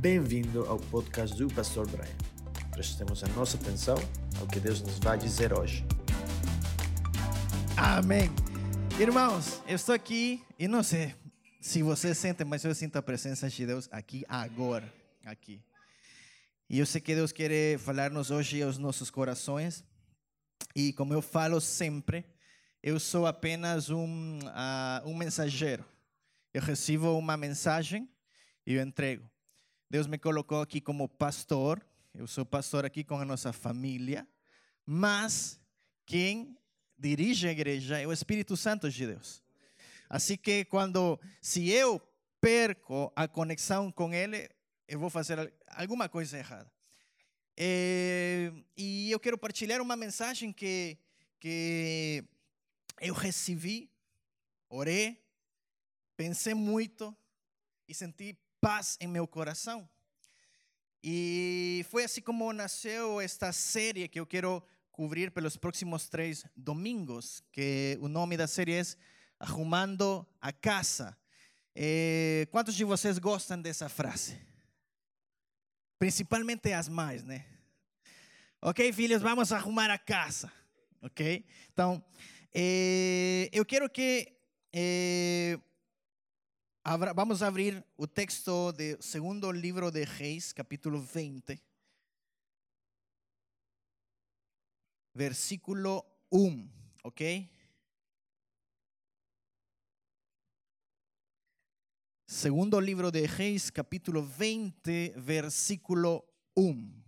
Bem-vindo ao podcast do Pastor Brian. Prestemos a nossa atenção ao que Deus nos vai dizer hoje. Amém. Irmãos, eu estou aqui e não sei se vocês sentem, mas eu sinto a presença de Deus aqui agora, aqui. E eu sei que Deus quer falar-nos hoje aos nossos corações. E como eu falo sempre, eu sou apenas um, uh, um mensageiro. Eu recebo uma mensagem e eu entrego. Deus me colocou aqui como pastor. Eu sou pastor aqui com a nossa família. Mas quem dirige a igreja é o Espírito Santo de Deus. Assim que quando, se eu perco a conexão com Ele, eu vou fazer alguma coisa errada. É, e eu quero partilhar uma mensagem que, que eu recebi, orei, pensei muito e senti paz em meu coração. E foi assim como nasceu esta série que eu quero cobrir pelos próximos três domingos, que o nome da série é Arrumando a Casa. Eh, quantos de vocês gostam dessa frase? Principalmente as mães, né? Ok, filhos, vamos arrumar a casa. Ok? Então, eh, eu quero que eh, vamos abrir o texto do segundo livro de Reis, capítulo 20, versículo 1. Ok? Segundo livro de Reis, capítulo 20, versículo 1.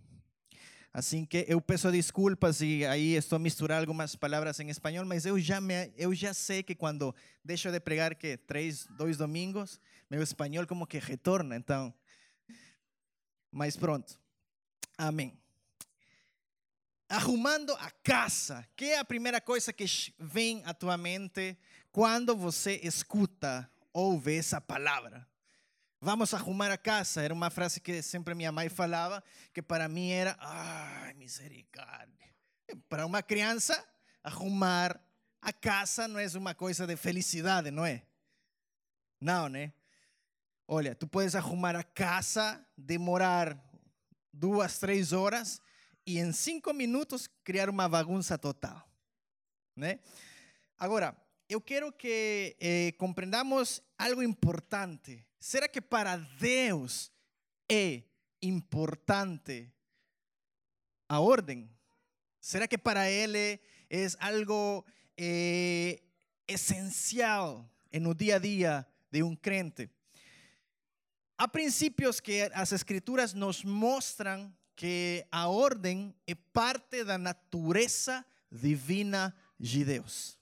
Assim que eu peço desculpas e aí estou a misturar algumas palavras em espanhol, mas eu já, me, eu já sei que quando deixo de pregar que três, dois domingos, meu espanhol como que retorna, então. Mas pronto. Amém. Arrumando a casa. Que é a primeira coisa que vem à tua mente quando você escuta, ouve essa palavra? Vamos arrumar a casa. Era uma frase que sempre minha mãe falava, que para mim era, ai, misericórdia. Para uma criança, arrumar a casa não é uma coisa de felicidade, não é? Não, né? Olha, tu podes arrumar a casa, demorar duas, três horas e em cinco minutos criar uma bagunça total, né? Agora, eu quero que eh, compreendamos algo importante Será que para Deus é importante a ordem? Será que para Ele é algo eh, essencial no dia a dia de um crente? Há princípios que as Escrituras nos mostram que a ordem é parte da natureza divina de Deus.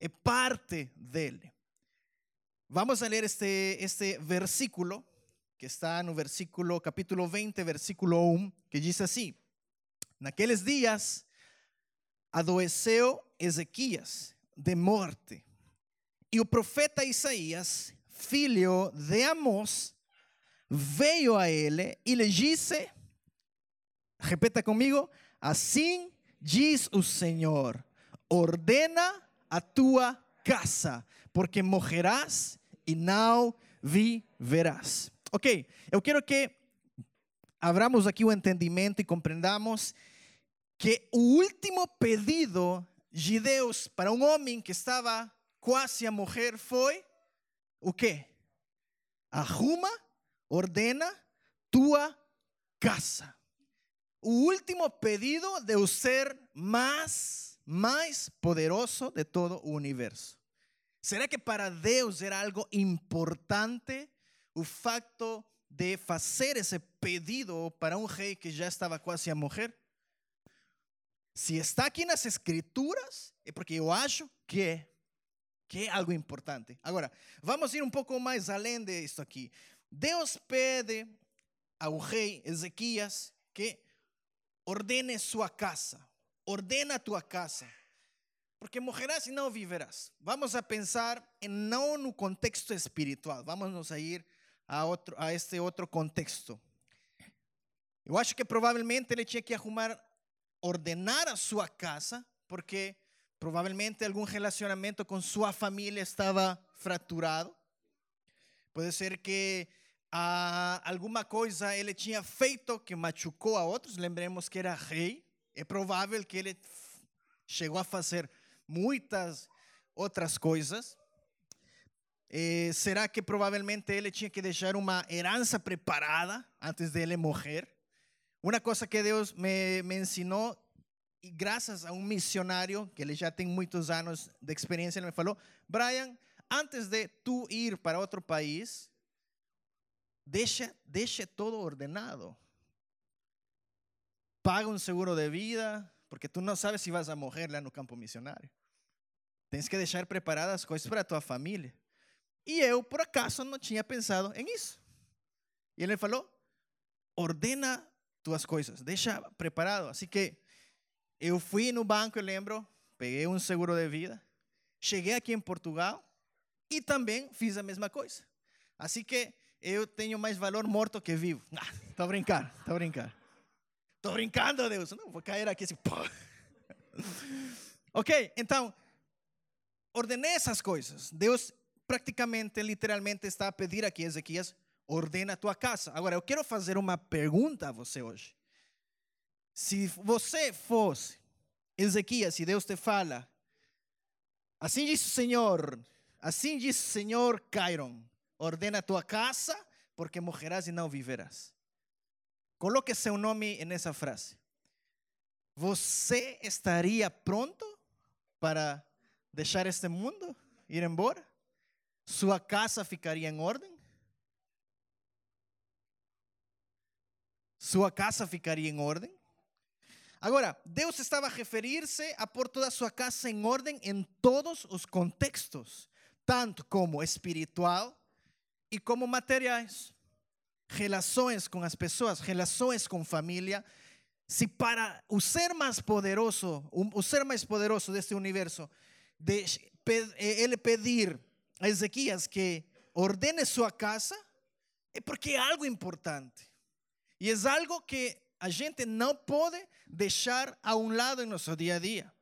É parte dele. Vamos a leer este, este versículo que está no versículo, capítulo 20, versículo 1, que diz assim: Naqueles dias adoeceu Ezequias de morte, e o profeta Isaías, filho de Amós, veio a ele e lhe disse: Repita comigo, assim diz o Senhor: ordena a tua casa, porque morrerás e não viverás. Ok, eu quero que abramos aqui o entendimento e compreendamos que o último pedido de Deus para um homem que estava quase a morrer foi o quê? Arruma, ordena tua casa. O último pedido de o ser mais, mais poderoso de todo o universo. Será que para Deus era algo importante o facto de fazer esse pedido para um rei que já estava quase a morrer? Se está aqui nas escrituras, é porque eu acho que é, que é algo importante. Agora, vamos ir um pouco mais além disso aqui. Deus pede ao rei Ezequias que ordene sua casa, ordena tua casa. Porque morrerás e não viverás. Vamos a pensar em, não no contexto espiritual, vamos a ir a, outro, a este outro contexto. Eu acho que provavelmente ele tinha que arrumar, ordenar a sua casa, porque provavelmente algum relacionamento com sua família estava fraturado. Pode ser que ah, alguma coisa ele tinha feito que machucou a outros. Lembremos que era rei. É provável que ele chegou a fazer muitas outras coisas. Eh, será que provavelmente ele tinha que deixar uma herança preparada antes de ele morrer? Uma coisa que Deus me, me ensinou, e graças a um missionário, que ele já tem muitos anos de experiência, ele me falou: Brian, antes de tu ir para outro país, deixa, deixa todo ordenado. Paga um seguro de vida, porque tu não sabes se vas a morrer lá no campo missionário. Tens que deixar preparadas as coisas para a tua família. E eu, por acaso, não tinha pensado em isso. E ele falou: ordena tuas coisas, deixa preparado. Assim que eu fui no banco, eu lembro, peguei um seguro de vida, cheguei aqui em Portugal e também fiz a mesma coisa. Assim que eu tenho mais valor morto que vivo. Ah, tô brincando, tô brincando. Tô brincando, Deus. Não vou cair aqui assim. ok, então, ordenei essas coisas. Deus praticamente, literalmente, está a pedir aqui, Ezequias, ordena a tua casa. Agora, eu quero fazer uma pergunta a você hoje. Se você fosse Ezequias e Deus te fala, assim diz o Senhor, assim diz o Senhor Cairon, ordena a tua casa, porque morrerás e não viverás. Coloque seu nome nessa frase. Você estaria pronto para deixar este mundo, ir embora? Sua casa ficaria em ordem? Sua casa ficaria em ordem? Agora, Deus estava a referir-se a pôr toda a sua casa em ordem em todos os contextos, tanto como espiritual e como materiais. Relações com as pessoas, relações com família. Se para o ser mais poderoso, o ser mais poderoso deste universo, de, ele pedir a Ezequias que ordene sua casa, é porque algo importante. E é algo que a gente não pode deixar a um lado em nosso dia a dia.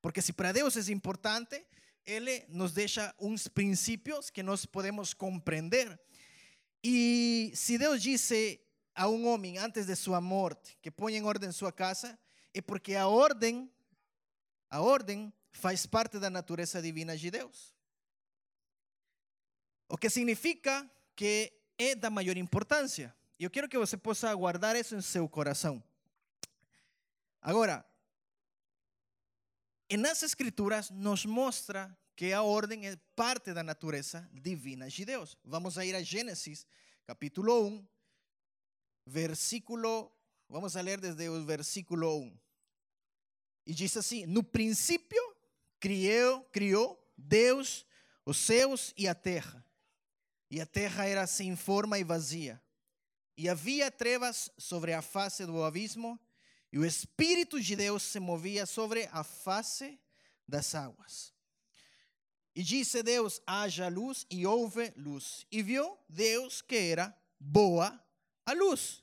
Porque se para Deus é importante, Ele nos deixa uns princípios que nós podemos compreender. E se Deus disse a um homem antes de sua morte que ponha em ordem sua casa, é porque a ordem, a ordem faz parte da natureza divina de Deus. O que significa que é da maior importância. Eu quero que você possa guardar isso em seu coração. Agora, nas escrituras nos mostra que a ordem é parte da natureza divina de Deus. Vamos a ir a Gênesis, capítulo 1, versículo, vamos a ler desde o versículo 1. E diz assim: No princípio criou, criou Deus os céus e a terra. E a terra era sem forma e vazia e havia trevas sobre a face do abismo, e o Espírito de Deus se movia sobre a face das águas. E disse Deus: haja luz, e houve luz. E viu Deus que era boa a luz.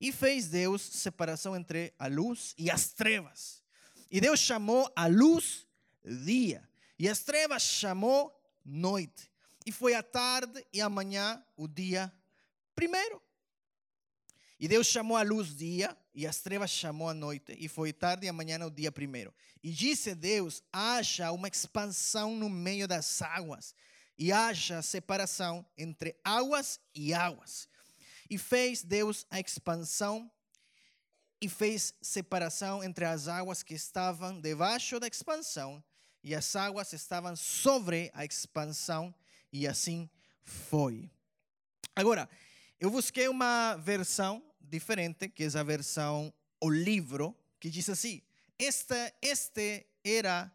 E fez Deus separação entre a luz e as trevas. E Deus chamou a luz dia, e as trevas chamou noite. E foi a tarde e a manhã o dia primeiro. E Deus chamou a luz dia, e as trevas chamou a noite, e foi tarde e amanhã o dia primeiro. E disse Deus: haja uma expansão no meio das águas, e haja separação entre águas e águas. E fez Deus a expansão, e fez separação entre as águas que estavam debaixo da expansão, e as águas estavam sobre a expansão, e assim foi. Agora, eu busquei uma versão diferente, que é a versão o livro, que diz assim: este, este era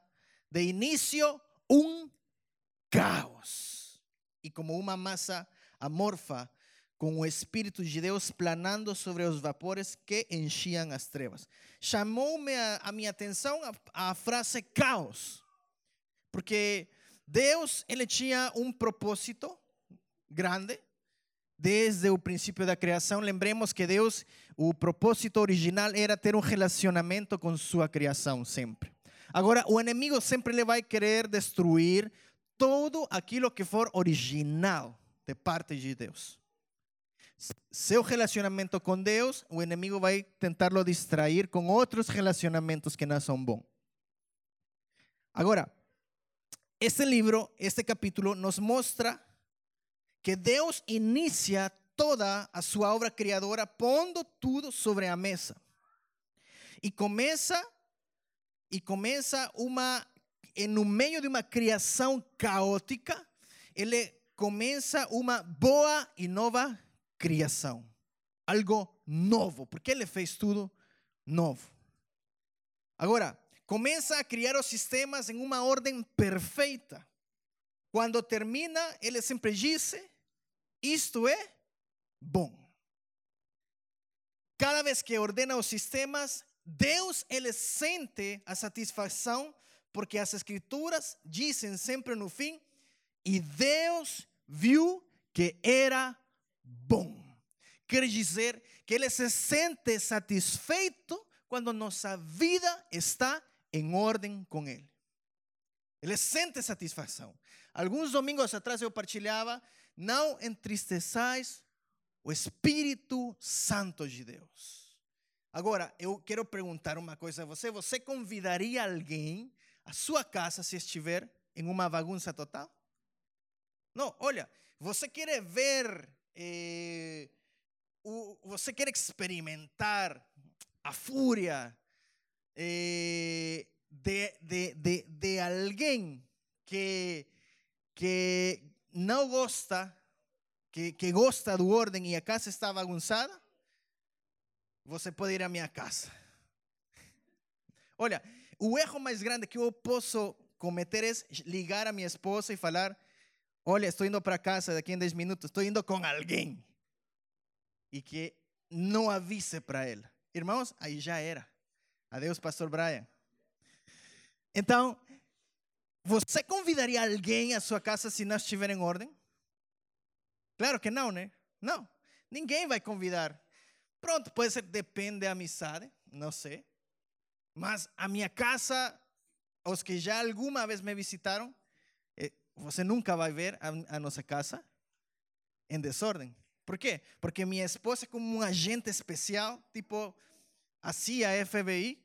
de início um caos, e como uma massa amorfa, com o Espírito de Deus planando sobre os vapores que enchiam as trevas. Chamou-me a, a, minha atenção a, a frase caos, porque Deus ele tinha um propósito grande desde o princípio da criação. Lembremos que Deus, o propósito original era ter um relacionamento com sua criação sempre. Agora, o inimigo sempre ele vai querer destruir todo aquilo que for original de parte de Deus. seu relacionamento com Deus, o inimigo vai tentar-lo distrair com outros relacionamentos que não são bons. Agora, este livro, este capítulo, nos mostra que Deus inicia toda a obra criadora pondo tudo sobre a mesa. E começa e começa uma no meio de uma criação caótica, ele começa uma boa e nova criação. Algo novo, porque ele fez tudo novo. Agora, começa a criar os sistemas em uma ordem perfeita. Quando termina, ele sempre disse: Isto é bom. Cada vez que ordena os sistemas, Deus ele sente a satisfação porque as escrituras dizem sempre no fim e Deus viu que era bom. Quer dizer que ele se sente satisfeito quando nossa vida está em ordem com ele. Ele sente satisfação. Alguns domingos atrás eu partilhava: não entristeçais o Espírito Santo de Deus. Agora, eu quero perguntar uma coisa a você: você convidaria alguém à sua casa se estiver em uma bagunça total? Não, olha, você quer ver, eh, o, você quer experimentar a fúria eh, de, de, de, de alguém que, que não gosta que, que gosta do ordem e a casa está bagunçada, você pode ir à minha casa. Olha, o erro mais grande que eu posso cometer é ligar a minha esposa e falar: Olha, estou indo para casa daqui a 10 minutos, estou indo com alguém. E que não avise para ela. Irmãos, aí já era. Adeus, Pastor Brian. Então, você convidaria alguém à sua casa se não estiver em ordem? Claro que não, né? Não. Ninguém vai convidar. Pronto, pode ser, depende da amizade, não sei. Mas a minha casa, os que já alguma vez me visitaram, eh, você nunca vai ver a, a nossa casa em desordem. Por quê? Porque minha esposa é como um agente especial, tipo assim a FBI,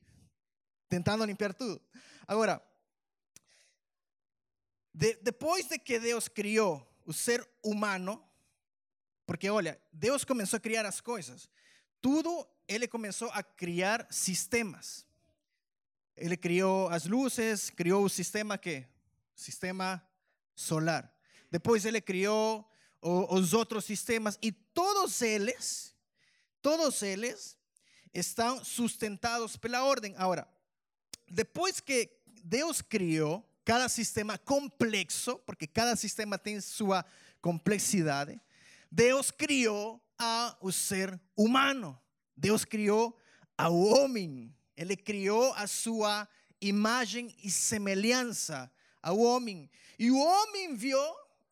tentando limpar tudo. Agora, de, depois de que Deus criou o ser humano, porque olha, Deus começou a criar as coisas. Tudo ele começou a criar sistemas. Ele criou as luzes, criou o sistema que sistema solar. Depois ele criou os outros sistemas e todos eles, todos eles estão sustentados pela ordem. Agora, depois que Deus criou cada sistema complexo, porque cada sistema tem sua complexidade, Deus criou o ser humano. Deus criou ao homem. Ele criou a sua imagem e semelhança ao homem. E o homem viu,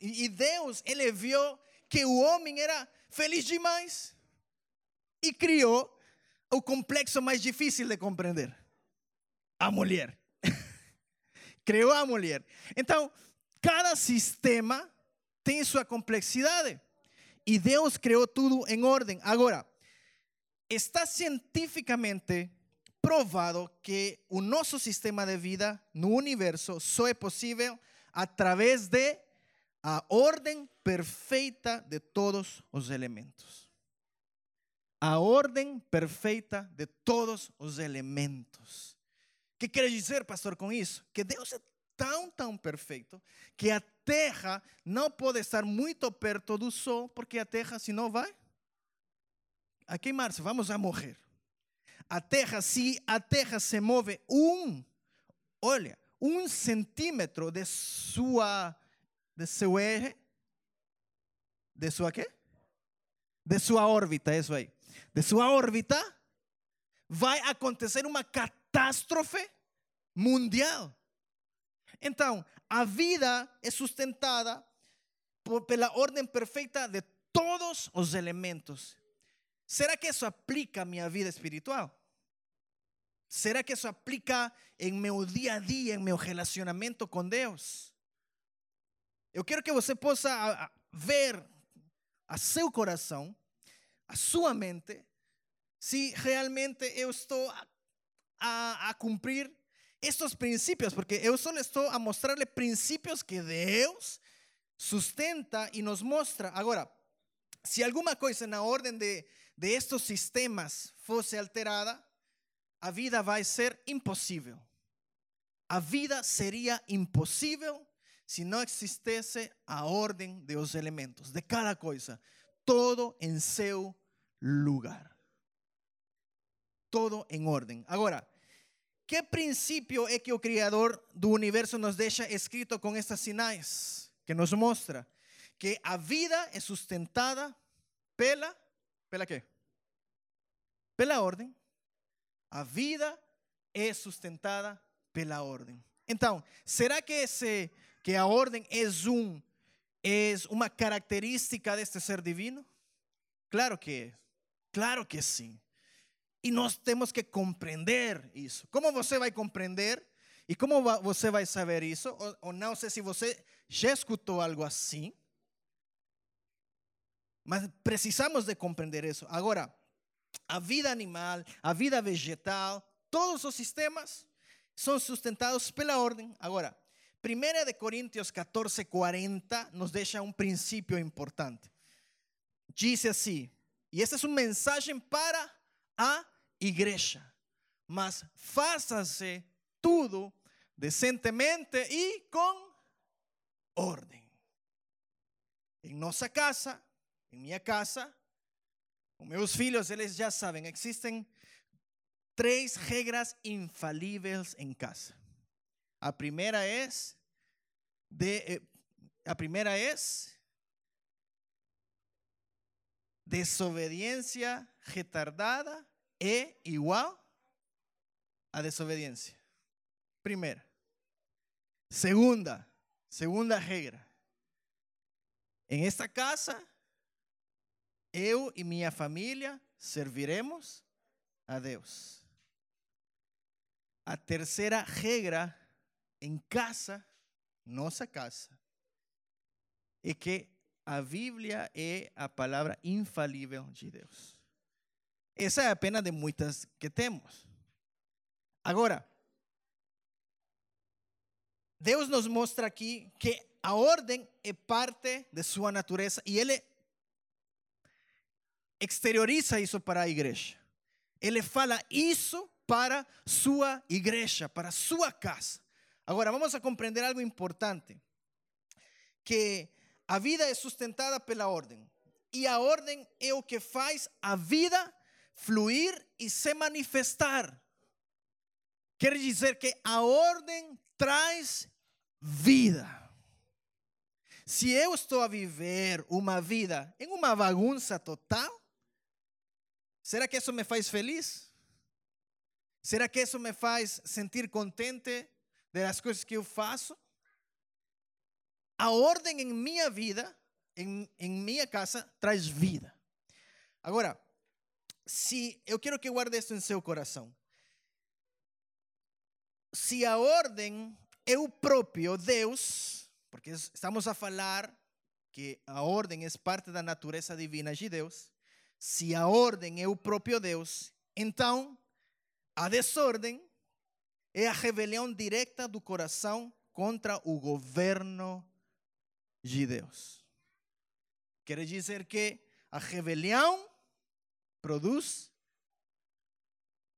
e Deus, ele viu que o homem era feliz demais. E criou o complexo mais difícil de compreender: a mulher. criou a mulher. Então, cada sistema tem sua complexidade. E Deus criou tudo em ordem. Agora, está cientificamente provado que o nosso sistema de vida no universo só é possível através de a ordem perfeita de todos os elementos. A ordem perfeita de todos os elementos. Que quer dizer, pastor, com isso? Que Deus é tão, tão perfeito que a terra não pode estar muito perto do sol, porque a terra, se não vai a queimar-se, vamos a morrer. A terra, se a terra se move um, olha, um centímetro de sua, de seu eje, de sua quê? De sua órbita, isso aí. De sua órbita, vai acontecer uma catástrofe mundial. Então, a vida é sustentada por, pela ordem perfeita de todos os elementos. Será que isso aplica à minha vida espiritual? Será que isso aplica em meu dia a dia, em meu relacionamento com Deus? Eu quero que você possa ver a seu coração a sua mente se realmente eu estou a, a, a cumprir estos princípios, porque eu só estou a mostrarle princípios que Deus sustenta e nos mostra. Agora, se alguma coisa na ordem de, de estes sistemas fosse alterada, a vida vai ser impossível. A vida seria impossível se não existisse a ordem dos elementos, de cada coisa, todo em seu lugar. Todo em ordem. Agora, que princípio é que o Criador do universo nos deixa escrito com estas sinais? Que nos mostra que a vida é sustentada pela, pela quê? Pela ordem. A vida é sustentada pela ordem. Então, será que esse que a ordem é um é uma característica deste ser divino? Claro que é. Claro que sim. E nós temos que compreender isso. Como você vai compreender? E como você vai saber isso? Ou não sei se você já escutou algo assim. Mas precisamos de compreender isso. Agora, a vida animal, a vida vegetal, todos os sistemas são sustentados pela ordem. Agora, 1 de Coríntios 14, 40 nos deixa um princípio importante. Diz assim, e esta é uma mensagem para a igreja, mas faça-se tudo decentemente e com ordem. Em nossa casa, em minha casa, com meus filhos, eles já sabem, existem três regras infalíveis em casa. A primeira é de, eh, a primeira é desobediência retardada é igual a desobediência. Primeira. Segunda, segunda regra. Em esta casa, eu e minha família serviremos a Deus. A terceira regra em casa, nossa casa, é que a Bíblia é a palavra infalível de Deus. Essa é apenas de muitas que temos. Agora, Deus nos mostra aqui que a ordem é parte de sua natureza e Ele exterioriza isso para a igreja. Ele fala isso para sua igreja, para sua casa. Agora, vamos a compreender algo importante: que a vida é sustentada pela ordem. E a ordem é o que faz a vida fluir e se manifestar. Quer dizer que a ordem traz vida. Se eu estou a viver uma vida em uma bagunça total, será que isso me faz feliz? Será que isso me faz sentir contente das coisas que eu faço? A ordem em minha vida, em, em minha casa, traz vida. Agora, se eu quero que guarde isso em seu coração. Se a ordem é o próprio Deus, porque estamos a falar que a ordem é parte da natureza divina de Deus, se a ordem é o próprio Deus, então a desordem é a rebelião direta do coração contra o governo de Deus. Quer dizer que a rebelião produz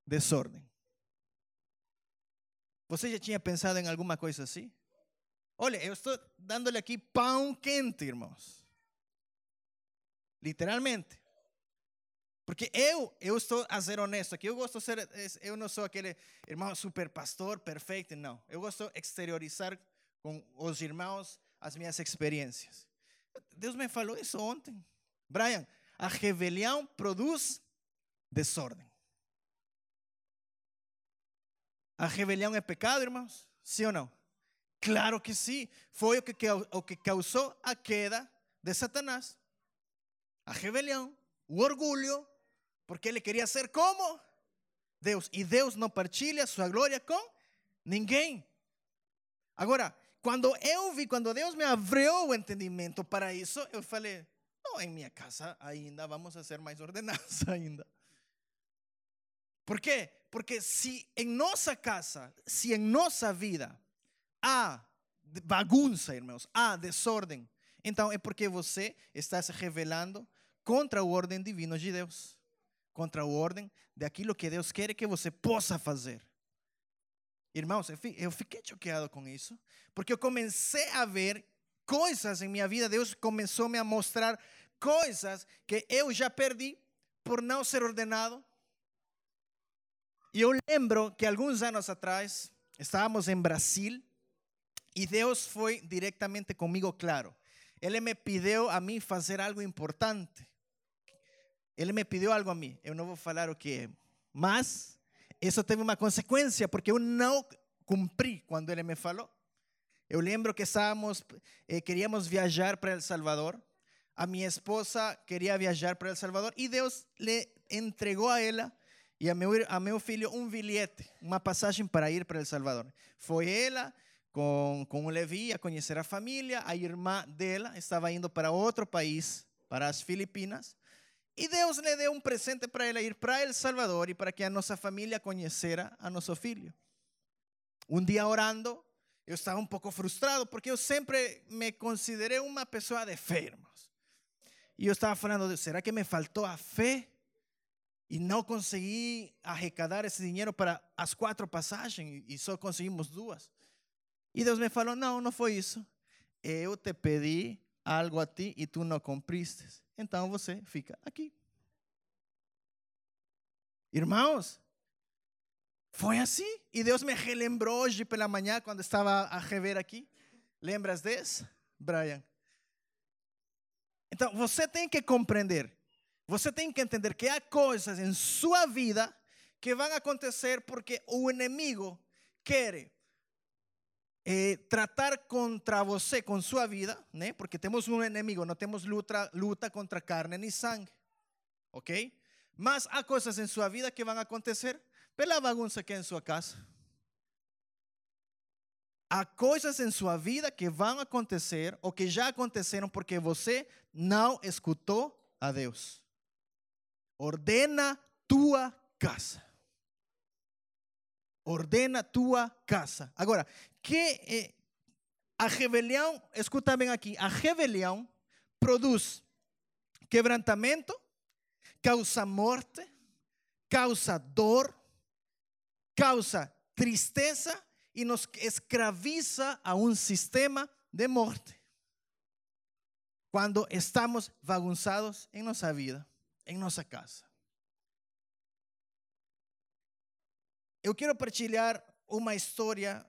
desordem. Você já tinha pensado em alguma coisa assim? Olha, eu estou dando-lhe aqui pão quente, irmãos. Literalmente. Porque eu, eu estou a ser honesto aqui. Eu gosto de ser, eu não sou aquele irmão super pastor perfeito, não. Eu gosto de exteriorizar com os irmãos as minhas experiências. Deus me falou isso ontem. Brian, a rebelião produz desordem. A rebelião é pecado, irmãos? Sim ou não? Claro que sim. Foi o que, o que causou a queda de Satanás. A rebelião, o orgulho, porque ele queria ser como Deus. E Deus não partilha sua glória com ninguém. Agora, quando eu vi, quando Deus me abriu o entendimento para isso, eu falei: Não, em minha casa ainda vamos a ser mais ordenados ainda. Por quê? Porque se em nossa casa, se em nossa vida há bagunça, irmãos, há desordem, então é porque você está se revelando contra a ordem divina de Deus, contra a ordem daquilo que Deus quer que você possa fazer. Irmãos, eu fiquei choqueado com isso, porque eu comecei a ver coisas em minha vida, Deus começou -me a mostrar coisas que eu já perdi por não ser ordenado. E eu lembro que alguns anos atrás estávamos em Brasil e Deus foi diretamente comigo claro. Ele me pediu a mim fazer algo importante. Ele me pediu algo a mim. Eu não vou falar o que é, mas isso teve uma consequência porque eu não cumpri quando ele me falou. Eu lembro que estávamos, eh, queríamos viajar para El Salvador. A minha esposa queria viajar para El Salvador e Deus lhe entregou a ela e a meu, a meu filho um bilhete, uma passagem para ir para El Salvador. Foi ela com, com o Levi a conhecer a família, a irmã dela estava indo para outro país, para as Filipinas. E Deus lhe deu um presente para ela ir para El Salvador e para que a nossa família conhecera a nosso filho. Um dia orando, eu estava um pouco frustrado porque eu sempre me considerei uma pessoa de fé, irmãos. E eu estava falando, será que me faltou a fé? E não consegui arrecadar esse dinheiro para as quatro passagens e só conseguimos duas. E Deus me falou: Não, não foi isso. Eu te pedi algo a ti e tu não cumpriste. Então você fica aqui. Irmãos, foi assim. E Deus me relembrou hoje pela manhã, quando estava a rever aqui. Lembras desse, Brian? Então, você tem que compreender, você tem que entender que há coisas em sua vida que vão acontecer porque o inimigo quer eh, tratar contra você com sua vida, né? Porque temos um inimigo, não temos luta, luta contra carne nem sangue, ok? Mas há coisas em sua vida que vão acontecer pela bagunça que é em sua casa. Há coisas em sua vida que vão acontecer ou que já aconteceram porque você não escutou a Deus. Ordena tua casa. Ordena tua casa. Agora, que eh, a rebelião, escuta bem aqui, a rebelião produz quebrantamento, causa morte, causa dor, causa tristeza e nos escraviza a um sistema de morte. Quando estamos bagunçados em nossa vida, em nossa casa. Eu quero partilhar uma história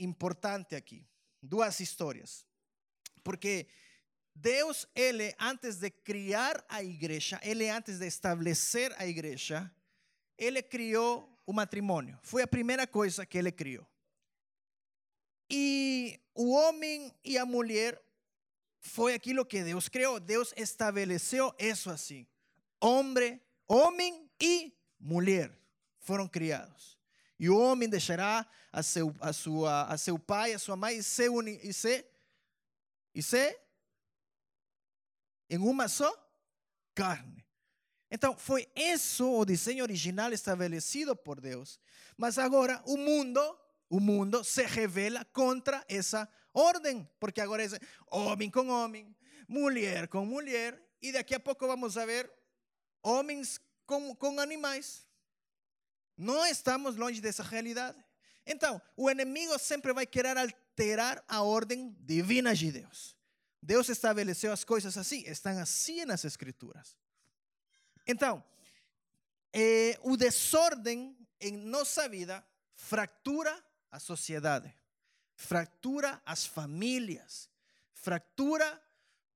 importante aqui, duas histórias. Porque Deus, ele antes de criar a igreja, ele antes de estabelecer a igreja, ele criou o matrimônio. Foi a primeira coisa que ele criou. E o homem e a mulher foi aquilo que Deus criou. Deus estabeleceu isso assim. Homem, homem e mulher foram criados. E o homem deixará a seu, a sua, a seu pai, a sua mãe e se, e se, e se em uma só carne. Então, foi isso o desenho original estabelecido por Deus. Mas agora o mundo, o mundo se revela contra essa ordem, porque agora é homem com homem, mulher com mulher, e daqui a pouco vamos a ver homens com, com animais. Não estamos longe dessa realidade. Então, o inimigo sempre vai querer alterar a ordem divina de Deus. Deus estabeleceu as coisas assim, estão assim nas Escrituras. Então, eh, o desordem em nossa vida fractura a sociedade, fractura as famílias, fractura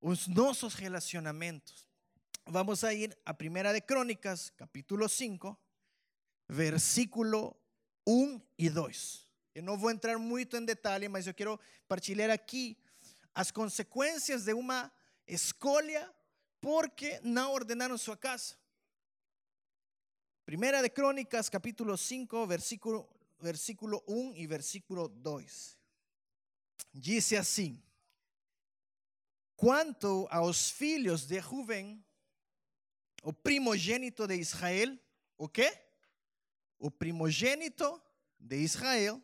os nossos relacionamentos. Vamos a ir a Primeira de Crônicas, capítulo 5, versículo 1 e 2. Eu não vou entrar muito em detalhe, mas eu quero partilhar aqui as consequências de uma escolha porque não ordenaram sua casa. Primeira de Crônicas, capítulo 5, versículo, versículo 1 e versículo 2. Diz assim: quanto aos filhos de Rubem, o primogênito de Israel, o quê? O primogênito de Israel,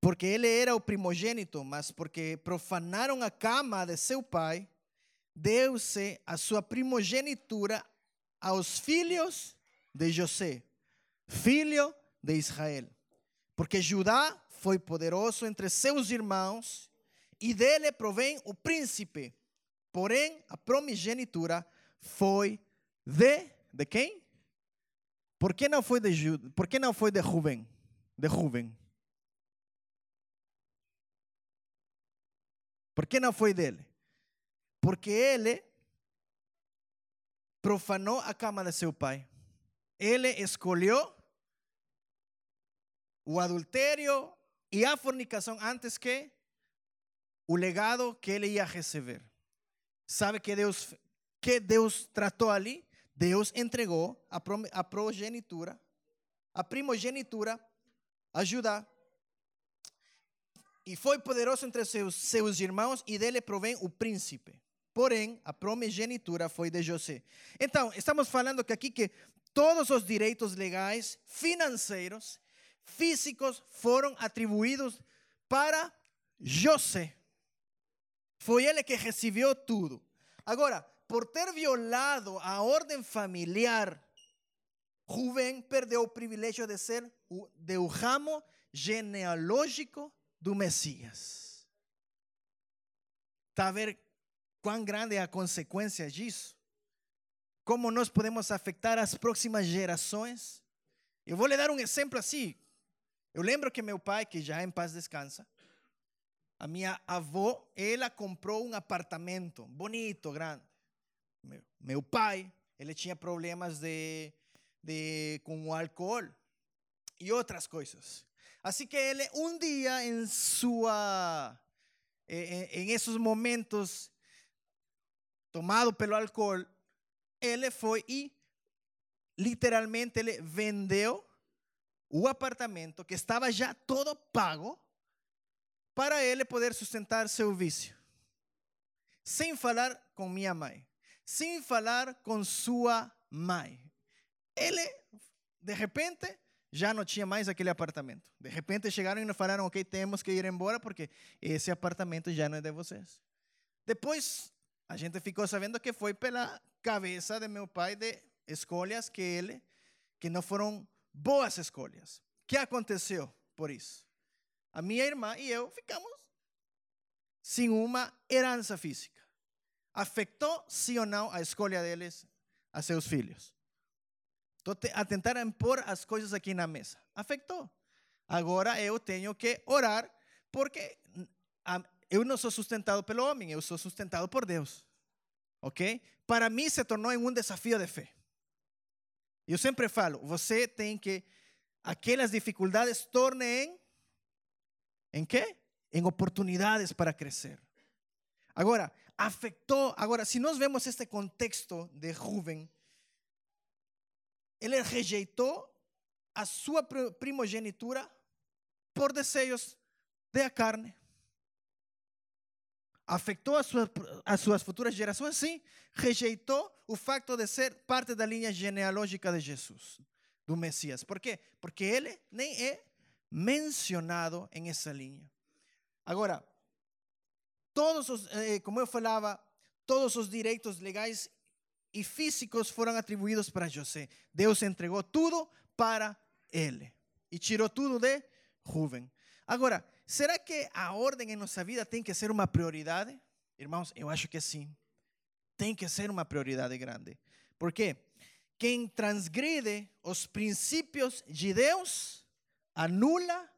porque ele era o primogênito, mas porque profanaram a cama de seu pai, deu-se a sua primogenitura aos filhos de José, filho de Israel. Porque Judá foi poderoso entre seus irmãos e dele provém o príncipe. Porém, a primogenitura foi de de quem? Por que não foi de Judá? Por que não foi de Rubem? De Rubem. Por que não foi dele? Porque ele profanou a cama de seu pai. Ele escolheu o adultério e a fornicação antes que o legado que ele ia receber. Sabe que Deus que Deus tratou ali? Deus entregou a, a progenitura, a primogenitura a Judá. E foi poderoso entre seus, seus irmãos e dele provém o príncipe. Porém, a primogenitura foi de José. Então, estamos falando que aqui que todos os direitos legais, financeiros, físicos foram atribuídos para José. Foi ele que recebeu tudo. Agora, por ter violado a ordem familiar, Rubén perdeu o privilégio de ser de o ramo genealógico do Messias. Está a ver quão grande é a consequência disso? Como nós podemos afetar as próximas gerações? Eu vou lhe dar um exemplo assim. Eu lembro que meu pai, que já em paz descansa, a minha avó, ela comprou um apartamento bonito, grande. Meu, pai, ele tinha problemas de, de, com o álcool e outras coisas. Que ele, um dia, em sua, em, em esses momentos, tomado pelo álcool, ele foi e literalmente ele vendeu o apartamento que estava já todo pago para ele poder sustentar seu vício. Sem falar com minha mãe, sem falar com sua mãe. Ele, de repente, já não tinha mais aquele apartamento. De repente chegaram e falaram: Ok, temos que ir embora porque esse apartamento já não é de vocês. Depois, a gente ficou sabendo que foi pela cabeça de meu pai de escolhas que ele, que não foram boas escolhas. O que aconteceu por isso? A minha irmã e eu ficamos sem uma herança física. Afetou, sim ou não, a escolha deles a seus filhos? Estou a tentar impor as coisas aqui na mesa. Afetou. Agora eu tenho que orar, porque eu não sou sustentado pelo homem, eu sou sustentado por Deus. Ok? Para mim se tornou em um desafio de fé. Eu sempre falo, você tem que aquelas dificuldades tornem em, em quê? Em oportunidades para crescer. Agora, afetou, agora se nós vemos este contexto de Rubem, ele rejeitou a sua primogenitura por desejos da carne. Afetou suas, as suas futuras gerações? Sim. Rejeitou o facto de ser parte da linha genealógica de Jesus, do Messias. Por quê? Porque ele nem é mencionado em essa linha. Agora, todos os, eh, como eu falava, todos os direitos legais e físicos foram atribuídos para José. Deus entregou tudo para ele e tirou tudo de Rubem. Agora, será que a ordem em nossa vida tem que ser uma prioridade? Irmãos, eu acho que sim. Tem que ser uma prioridade grande. Por quê? Quem transgride os princípios de Deus anula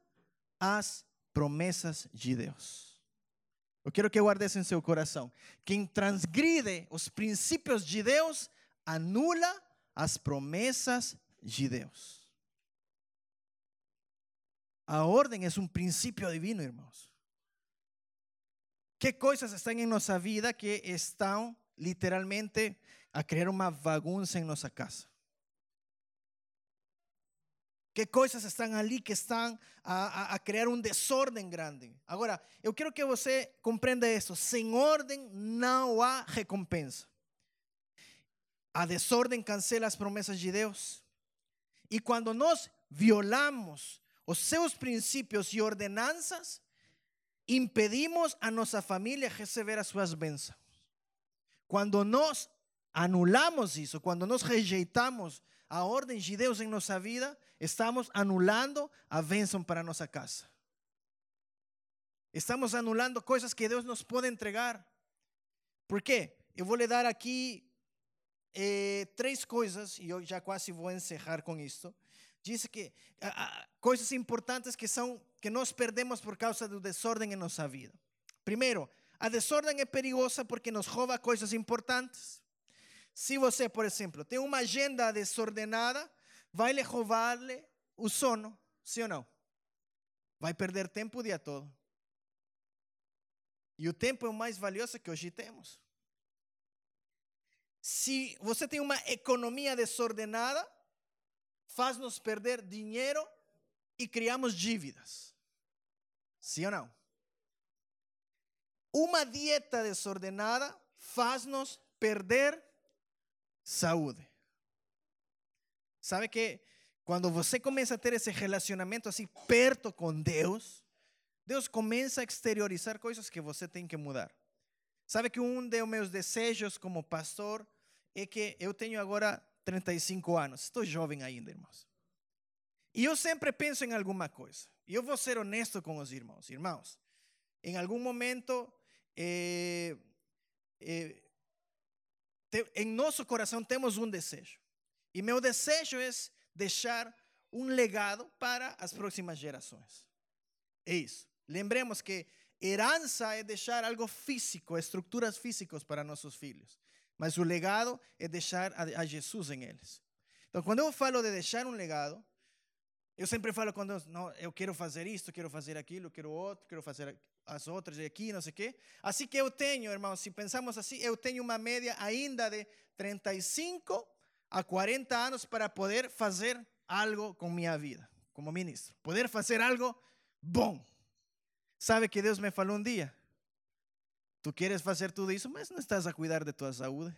as promessas de Deus. Eu quero que guarde isso em seu coração. Quem transgride os princípios de Deus anula as promessas de Deus. A ordem é um princípio divino, irmãos. Que coisas estão em nossa vida que estão literalmente a criar uma bagunça em nossa casa? Que coisas estão ali que estão a, a, a criar um desordem grande. Agora, eu quero que você compreenda isso: sem ordem não há recompensa. A desordem cancela as promessas de Deus. E quando nós violamos os seus princípios e ordenanças, impedimos a nossa família receber as suas bênçãos. Quando nós anulamos isso, quando nós rejeitamos a ordem de Deus em nossa vida, estamos anulando a bênção para nossa casa. Estamos anulando coisas que Deus nos pode entregar. Por quê? Eu vou lhe dar aqui eh, três coisas, e eu já quase vou encerrar com isto. Diz que ah, coisas importantes que são que nós perdemos por causa do desordem em nossa vida. Primeiro, a desordem é perigosa porque nos rouba coisas importantes. Se você, por exemplo, tem uma agenda desordenada, vai lhe roubar-lhe o sono, sim ou não? Vai perder tempo o dia todo. E o tempo é o mais valioso que hoje temos. Se você tem uma economia desordenada, faz-nos perder dinheiro e criamos dívidas. Sim ou não? Uma dieta desordenada faz-nos perder saúde. Sabe que quando você começa a ter esse relacionamento assim perto com Deus, Deus começa a exteriorizar coisas que você tem que mudar. Sabe que um dos meus desejos como pastor é que eu tenho agora 35 anos, estou jovem ainda, irmãos. E eu sempre penso em alguma coisa. E eu vou ser honesto com os irmãos. Irmãos, em algum momento, eh, eh, te, em nosso coração temos um desejo. E meu desejo é deixar um legado para as próximas gerações. É isso. Lembremos que herança é deixar algo físico, estruturas físicas para nossos filhos. Mas o legado é deixar a, Jesus em eles. Então, quando eu falo de deixar um legado, eu sempre falo quando eu, não, eu quero fazer isto, quero fazer aquilo, quero outro, quero fazer as outras aqui, não sei o quê. Assim que eu tenho, irmãos, se pensamos assim, eu tenho uma média ainda de 35 a 40 anos para poder fazer algo com minha vida, como ministro. Poder fazer algo bom. Sabe que Deus me falou um dia? Tu queres fazer tudo isso, mas não estás a cuidar de tua saúde.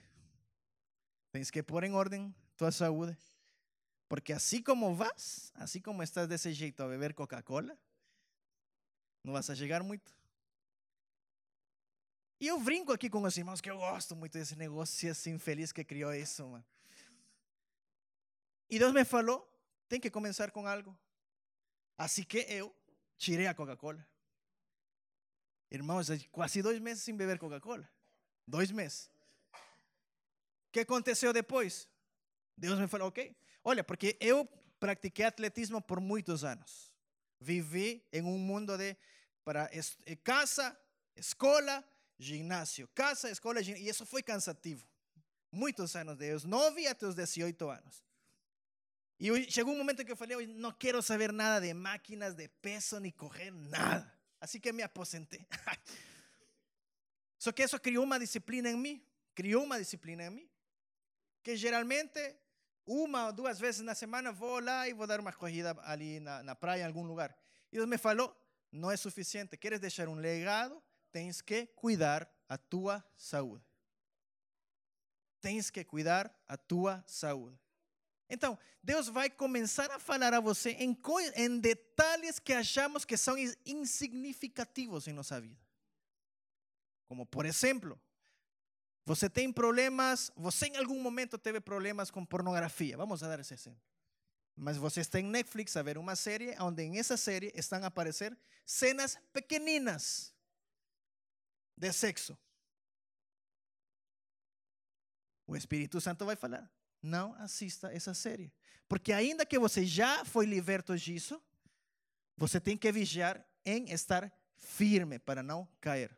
Tens que pôr em ordem tua saúde. Porque assim como vas, assim como estás desse jeito a beber Coca-Cola, não vas a chegar muito. E eu brinco aqui com os irmãos que eu gosto muito desse negócio assim feliz que criou isso. Mano. E Deus me falou, tem que começar com algo. Assim que eu tirei a Coca-Cola. Irmãos, quase dois meses sem beber Coca-Cola. Dois meses. O que aconteceu depois? Deus me falou, ok. Olha, porque eu pratiquei atletismo por muitos anos. Vivi em um mundo de para eh, casa, escola, ginásio. Casa, escola, ginásio. E isso foi cansativo. Muitos anos, de os 9 até os 18 anos. E chegou um momento que eu falei, não quero saber nada de máquinas, de peso, nem correr, nada. Así que me aposenté. Só que isso criou uma disciplina em mim. Criou uma disciplina em mim. Que geralmente, uma ou duas vezes na semana, vou lá e vou dar uma corrida ali na, na praia, em algum lugar. E Deus me falou: não é suficiente. Queres deixar um legado? Tens que cuidar a tua saúde. Tens que cuidar a tua saúde. Então, Deus vai começar a falar a você em, em detalhes que achamos que são insignificativos em nossa vida. Como, por exemplo, você tem problemas, você em algum momento teve problemas com pornografia. Vamos a dar esse exemplo. Mas você está em Netflix a ver uma série onde em essa série estão a aparecer cenas pequeninas de sexo. O Espírito Santo vai falar não assista essa série. Porque ainda que você já foi liberto disso, você tem que vigiar em estar firme para não cair.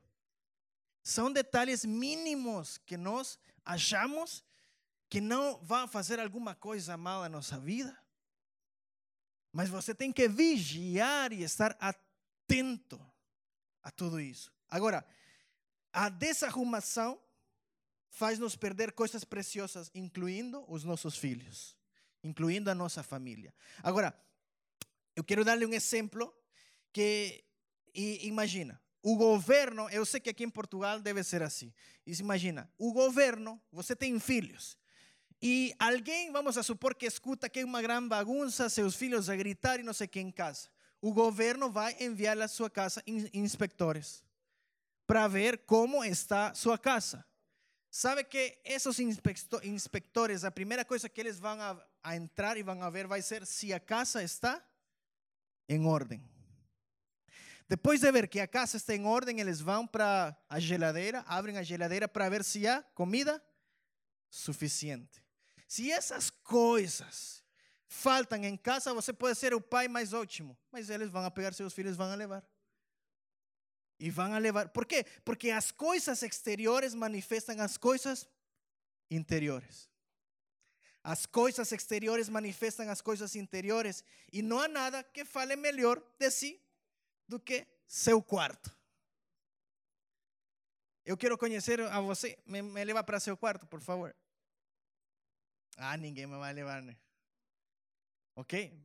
São detalhes mínimos que nós achamos que não vão fazer alguma coisa mal na nossa vida. Mas você tem que vigiar e estar atento a tudo isso. Agora, a desarrumação faz-nos perder coisas preciosas, incluindo os nossos filhos, incluindo a nossa família. Agora, eu quero dar-lhe um exemplo que, imagina, o governo, eu sei que aqui em Portugal deve ser assim. E imagina, o governo, você tem filhos. E alguém, vamos a supor que escuta que é uma grande bagunça, seus filhos a gritar e não sei o que em casa. O governo vai enviar a sua casa inspectores para ver como está sua casa. Sabe que esses inspectores, a primeira coisa que eles vão a, a entrar e vão a ver vai ser se a casa está em ordem. Depois de ver que a casa está em ordem, eles vão para a geladeira, abrem a geladeira para ver se há comida suficiente. Se essas coisas faltam em casa, você pode ser o pai mais ótimo, mas eles vão a pegar seus filhos, vão a levar. E vão a levar. Por quê? Porque as coisas exteriores manifestam as coisas interiores. As coisas exteriores manifestam as coisas interiores. E não há nada que fale melhor de si do que seu quarto. Eu quero conhecer a você. Me, me leva para seu quarto, por favor. Ah, ninguém me vai levar, né? Ok?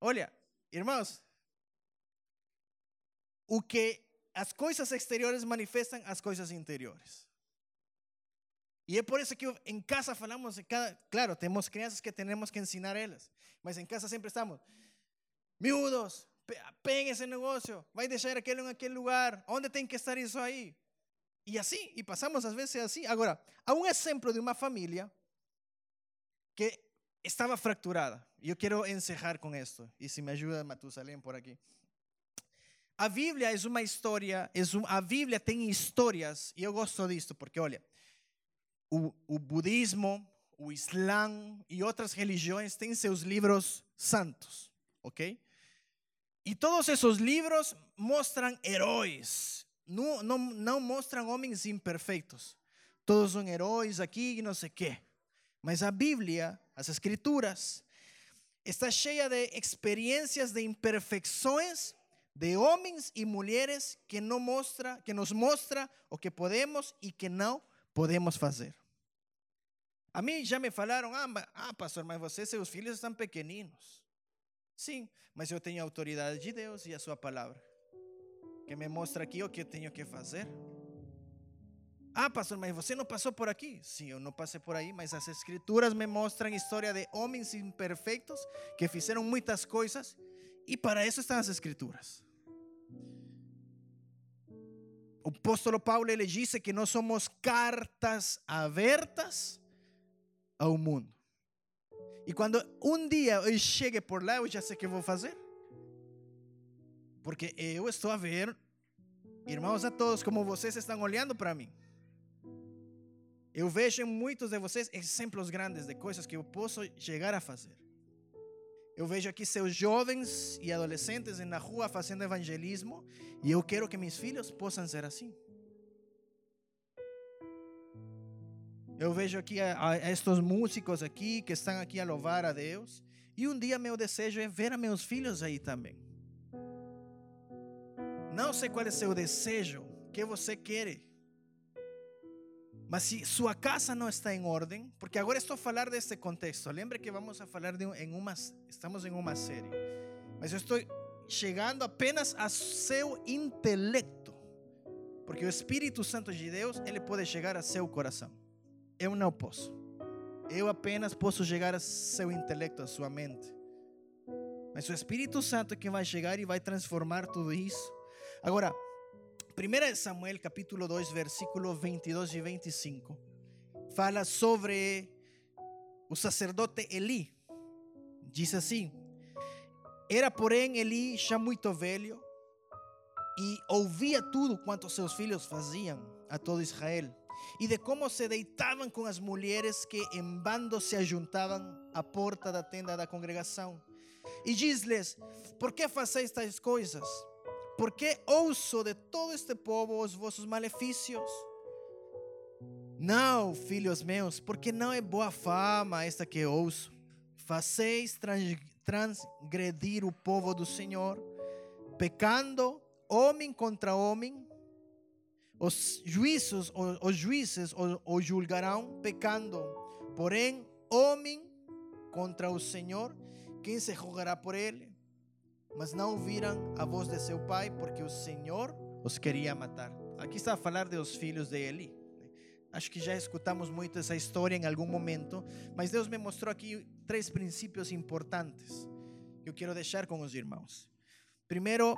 Olha, irmãos, o que as coisas exteriores manifestam as coisas interiores. E é por isso que em casa falamos, cada, claro, temos crianças que temos que ensinar elas, mas em casa sempre estamos, miúdos, peguen esse negócio, vai deixar aquilo em aquele lugar, onde tem que estar isso aí? E assim, e passamos às vezes assim. Agora, há um exemplo de uma família que estava fracturada. E eu quero encerrar com isto. E se me ajuda Matusalém por aqui. A Bíblia é uma história, é um, a Bíblia tem histórias, e eu gosto disso, porque olha, o, budismo, o Islã e outras religiões têm seus livros santos, ok? E todos esses livros mostram heróis, não, não, não mostram homens imperfeitos. Todos são heróis aqui e não sei o quê. Mas a Bíblia, as Escrituras, está cheia de experiências de imperfeições de homens e mulheres que, não mostra, que nos mostra o que podemos e que não podemos fazer. A mim já me falaram, ah, ah pastor, mas você, seus filhos estão pequeninos. Sim, mas eu tenho a autoridade de Deus e a sua palavra, que me mostra aqui o que eu tenho que fazer. Ah, pastor, mas você não passou por aqui? Sim, eu não passei por aí, mas as escrituras me mostram história de homens imperfeitos que fizeram muitas coisas e para isso estão as escrituras. O apóstolo Paulo ele disse que nós somos cartas abertas ao mundo. E quando um dia eu chegue por lá, eu já sei o que vou fazer. Porque eu estou a ver, irmãos a todos, como vocês estão olhando para mim. Eu vejo em muitos de vocês exemplos grandes de coisas que eu posso chegar a fazer. Eu vejo aqui seus jovens e adolescentes na rua fazendo evangelismo e eu quero que meus filhos possam ser assim. Eu vejo aqui a, a estes músicos aqui que estão aqui a louvar a Deus. E um dia meu desejo é ver a meus filhos aí também. Não sei qual é seu desejo, o que você quer. Mas se sua casa não está em ordem, porque agora estou a falar deste contexto. Lembre que vamos a falar de, em uma, estamos em uma série. Mas eu estou chegando apenas a seu intelecto, porque o Espírito Santo de Deus ele pode chegar a seu coração. Eu não posso. Eu apenas posso chegar a seu intelecto, a sua mente. Mas o Espírito Santo é quem vai chegar e vai transformar tudo isso. Agora, 1 Samuel capítulo 2, versículo 22 e 25, fala sobre o sacerdote Eli. Diz assim: Era, porém, Eli já muito velho e ouvia tudo quanto seus filhos faziam a todo Israel e de como se deitavam com as mulheres que em bando se ajuntavam à porta da tenda da congregação. E diz-lhes: Por que fazeis tais coisas? Por que ouço de todo este povo os vossos malefícios? Não, filhos meus, porque não é boa fama esta que ouço. Fazeis transgredir o povo do Senhor, pecando homem contra homem, os os juízes o julgarão pecando. Porém, homem contra o Senhor, quem se julgará por ele? Mas não ouviram a voz de seu pai, porque o Senhor os queria matar. Aqui está a falar dos filhos de Eli. Acho que já escutamos muito essa história em algum momento, mas Deus me mostrou aqui três princípios importantes que eu quero deixar com os irmãos. Primeiro,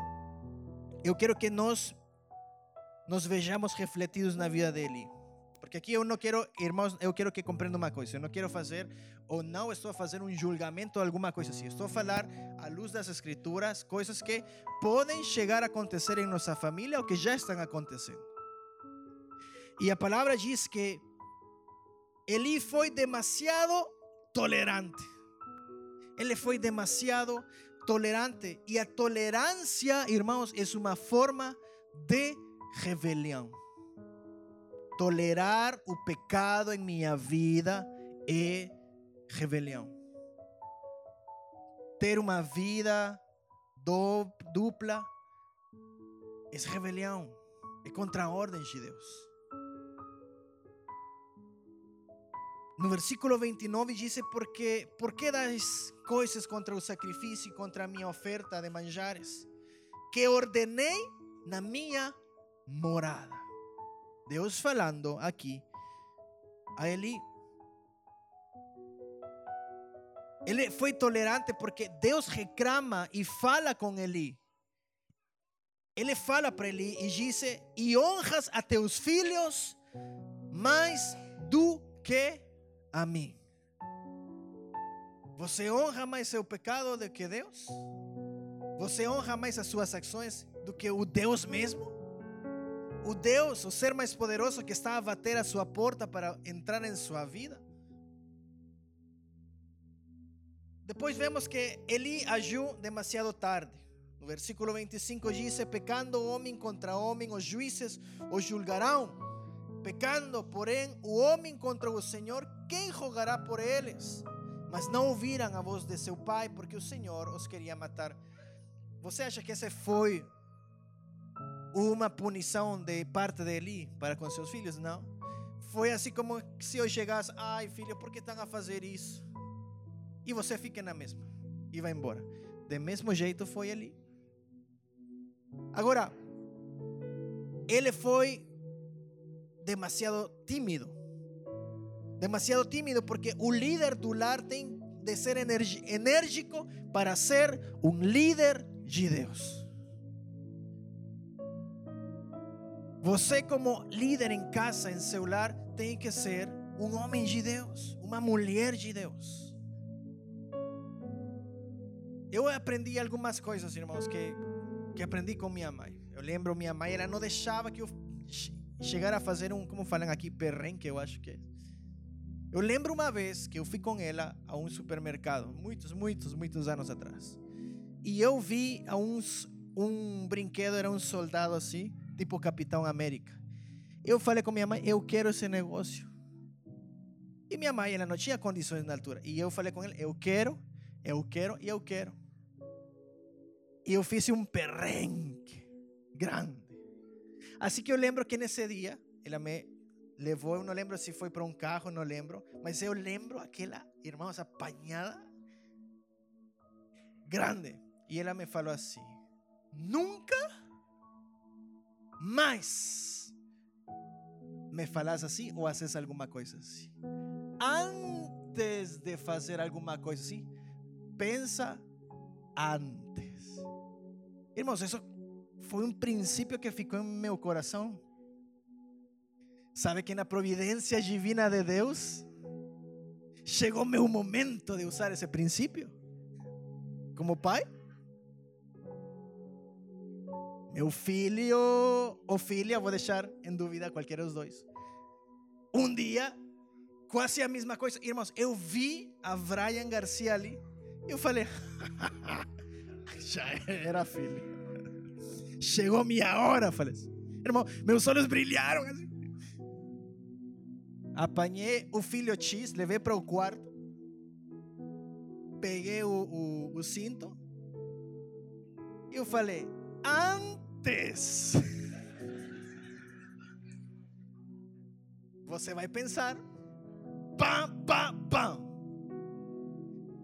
eu quero que nós nos vejamos refletidos na vida dele. Porque aqui eu não quero, irmãos, eu quero que compreendam uma coisa. Eu não quero fazer, ou não estou a fazer um julgamento alguma coisa assim. Estou a falar à luz das escrituras, coisas que podem chegar a acontecer em nossa família ou que já estão acontecendo. E a palavra diz que Eli foi demasiado tolerante. Ele foi demasiado tolerante. E a tolerância, irmãos, é uma forma de rebelião. Tolerar o pecado em minha vida é rebelião. Ter uma vida dupla é rebelião. É contra a ordem de Deus. No versículo 29 diz: porque, por que das coisas contra o sacrifício e contra a minha oferta de manjares? Que ordenei na minha morada. Deus falando aqui a Eli. Ele foi tolerante porque Deus reclama e fala com Eli. Ele fala para Eli e diz: E honras a teus filhos mais do que a mim. Você honra mais seu pecado do que Deus? Você honra mais as suas ações do que o Deus mesmo? O Deus, o ser mais poderoso que está a bater a sua porta para entrar em sua vida? Depois vemos que Eli agiu demasiado tarde. No versículo 25 diz: Pecando homem contra homem, os juízes os julgarão. Pecando, porém, o homem contra o Senhor, quem rogará por eles? Mas não ouviram a voz de seu pai, porque o Senhor os queria matar. Você acha que essa foi uma punição de parte de Eli para com seus filhos? Não. Foi assim como se eu chegasse, ai filho, por que estão a fazer isso? E você fica na mesma e vai embora. De mesmo jeito foi Eli. Agora, ele foi demasiado tímido. Demasiado tímido porque o líder do lar tem de ser enérgico para ser um líder de Deus. Você, como líder em casa, em seu lar, tem que ser um homem de Deus, uma mulher de Deus. Eu aprendi algumas coisas, irmãos, que, que aprendi com minha mãe. Eu lembro, minha mãe, ela não deixava que eu chegar a fazer um, como falam aqui, perrenque, eu acho que é. Eu lembro uma vez que eu fui com ela a um supermercado, muitos, muitos, muitos anos atrás. E eu vi a uns, um brinquedo, era um soldado assim, tipo Capitão América. Eu falei com minha mãe, eu quero esse negócio. E minha mãe, ela não tinha condições na altura. E eu falei com ela, eu quero, eu quero e eu quero. E eu fiz um perrengue grande. Assim que eu lembro que nesse dia ela me levou, eu não lembro se foi para um carro, não lembro, mas eu lembro aquela, irmãos, apanhada grande. E ela me falou assim: nunca mais me falas assim ou haces alguma coisa assim. Antes de fazer alguma coisa assim, pensa antes. Irmãos, isso foi um princípio que ficou em meu coração. Sabe que na providência divina de Deus chegou meu momento de usar esse princípio como pai. Meu filho ou filha, vou deixar em dúvida qualquer dos dois. Um dia, quase a mesma coisa. Irmãos, eu vi a Brian Garcia ali. Eu falei, já era filho. Chegou minha hora, falei assim. Irmão, meus olhos brilharam assim. Apanhei o filho X, levei para o quarto. Peguei o, o, o cinto. Eu falei, antes. Você vai pensar. Pam, pam, pam.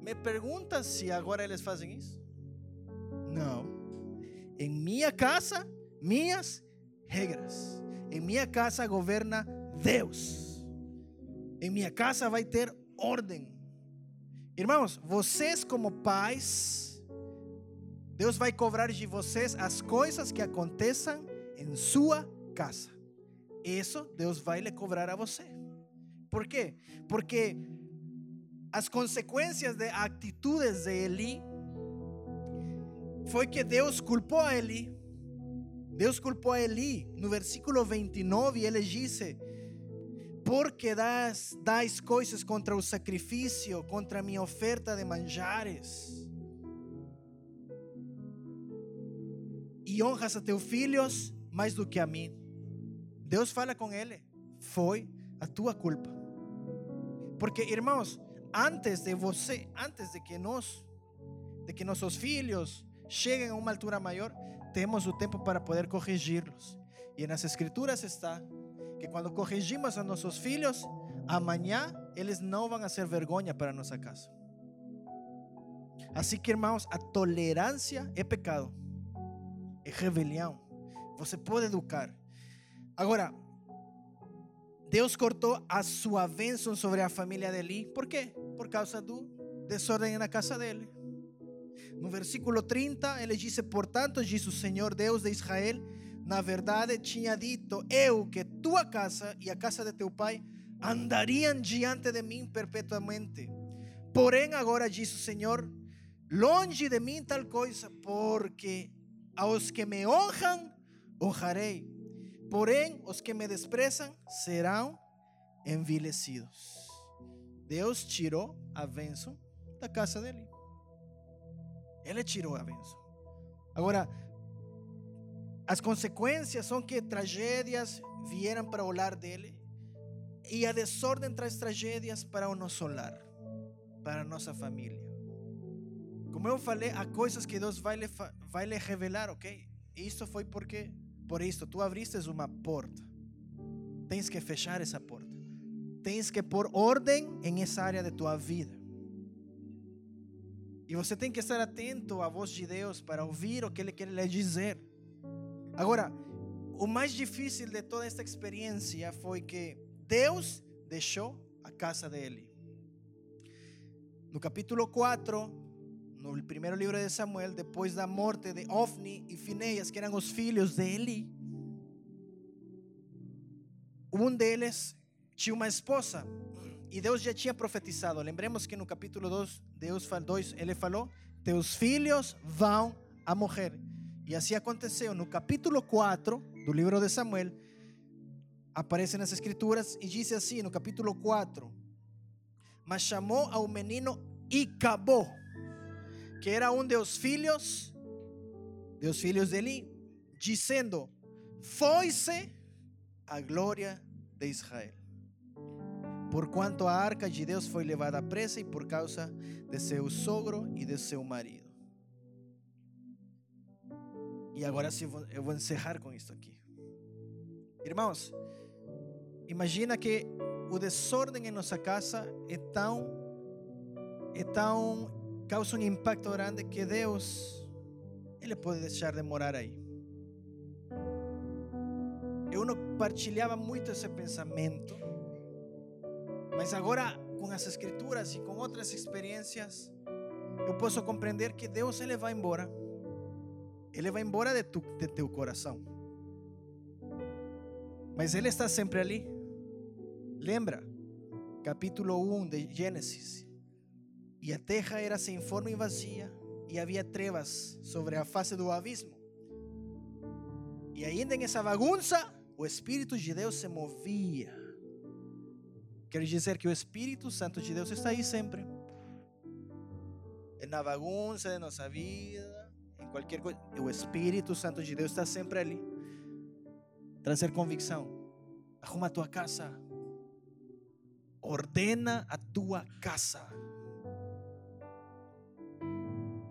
Me pergunta se agora eles fazem isso? Não. minha casa, minhas regras. Em minha casa governa Deus. Em minha casa vai ter ordem. Irmãos, vocês como pais, Deus vai cobrar de vocês as coisas que aconteçam em sua casa. Isso Deus vai lhe cobrar a você. Por quê? Porque as consequências de atitudes de Eli foi que Deus culpou a Eli. Deus culpou a Eli. No versículo 29 ele disse: Porque das, das coisas contra o sacrifício, contra a minha oferta de manjares. Honras a teus filhos mais do que a mim. Deus fala com ele: Foi a tua culpa. Porque, irmãos, antes de você, antes de que nós, de que nossos filhos cheguem a uma altura maior, temos o tempo para poder corrigi-los. E nas escrituras está que quando corrigimos a nossos filhos, amanhã eles não vão ser vergonha para nossa casa. Assim que, irmãos, a tolerância é pecado, é rebelião. Você pode educar. Agora, Deus cortou a sua bênção sobre a família de Eli. Por quê? Por causa do desordem na casa dele. No versículo 30, ele disse: Portanto, diz o Senhor Deus de Israel: Na verdade, tinha dito eu que tua casa e a casa de teu pai andariam diante de mim perpetuamente. Porém, agora diz o Senhor: Longe de mim tal coisa, porque aos que me honram, honrarei Porém, os que me desprezam serão envilecidos. Deus tirou a bênção da casa dele. Ele tirou a bênção. Agora, as consequências são que tragédias vieram para o lar dele e a desordem traz tragédias para o nosso lar, para a nossa família. Como eu falei, há coisas que Deus vai lhe, vai lhe revelar, ok? Isso foi porque por isso, tu abriste uma porta. Tens que fechar essa porta. Tens que pôr ordem em essa área de tua vida. E você tem que estar atento à voz de Deus para ouvir o que Ele quer lhe dizer. Agora, o mais difícil de toda esta experiência foi que Deus deixou a casa dele. No capítulo 4, no primeiro livro de Samuel, depois da morte de Ofni e Fineias, que eram os filhos de Eli, um deles tinha uma esposa e Deus já tinha profetizado. Lembremos que no capítulo 2, Deus 2, ele falou: Teus filhos vão a morrer. E assim aconteceu. No capítulo 4 do livro de Samuel, aparecem as escrituras e diz assim: no capítulo 4, mas chamou ao menino Icabó que era um dos filhos, dos filhos de Eli, dizendo: Foi-se a glória de Israel. Por quanto a arca de Deus foi levada presa e por causa de seu sogro e de seu marido. E agora sim eu vou encerrar com isso aqui. Irmãos, imagina que o desordem em nossa casa é tão, é tão causa um impacto grande que Deus, Ele pode deixar de morar aí. Eu não partilhava muito esse pensamento, mas agora com as escrituras e com outras experiências, eu posso compreender que Deus ele vai embora. Ele vai embora de, tu, de teu coração. Mas Ele está sempre ali. Lembra? Capítulo 1 de Gênesis. E a terra era sem forma e vazia, e havia trevas sobre a face do abismo. E ainda nessa bagunça, o Espírito de Deus se movia. Quer dizer que o Espírito Santo de Deus está aí sempre. Na bagunça de nossa vida, em qualquer coisa, o Espírito Santo de Deus está sempre ali. Trazer convicção. Arruma a tua casa. Ordena a tua casa.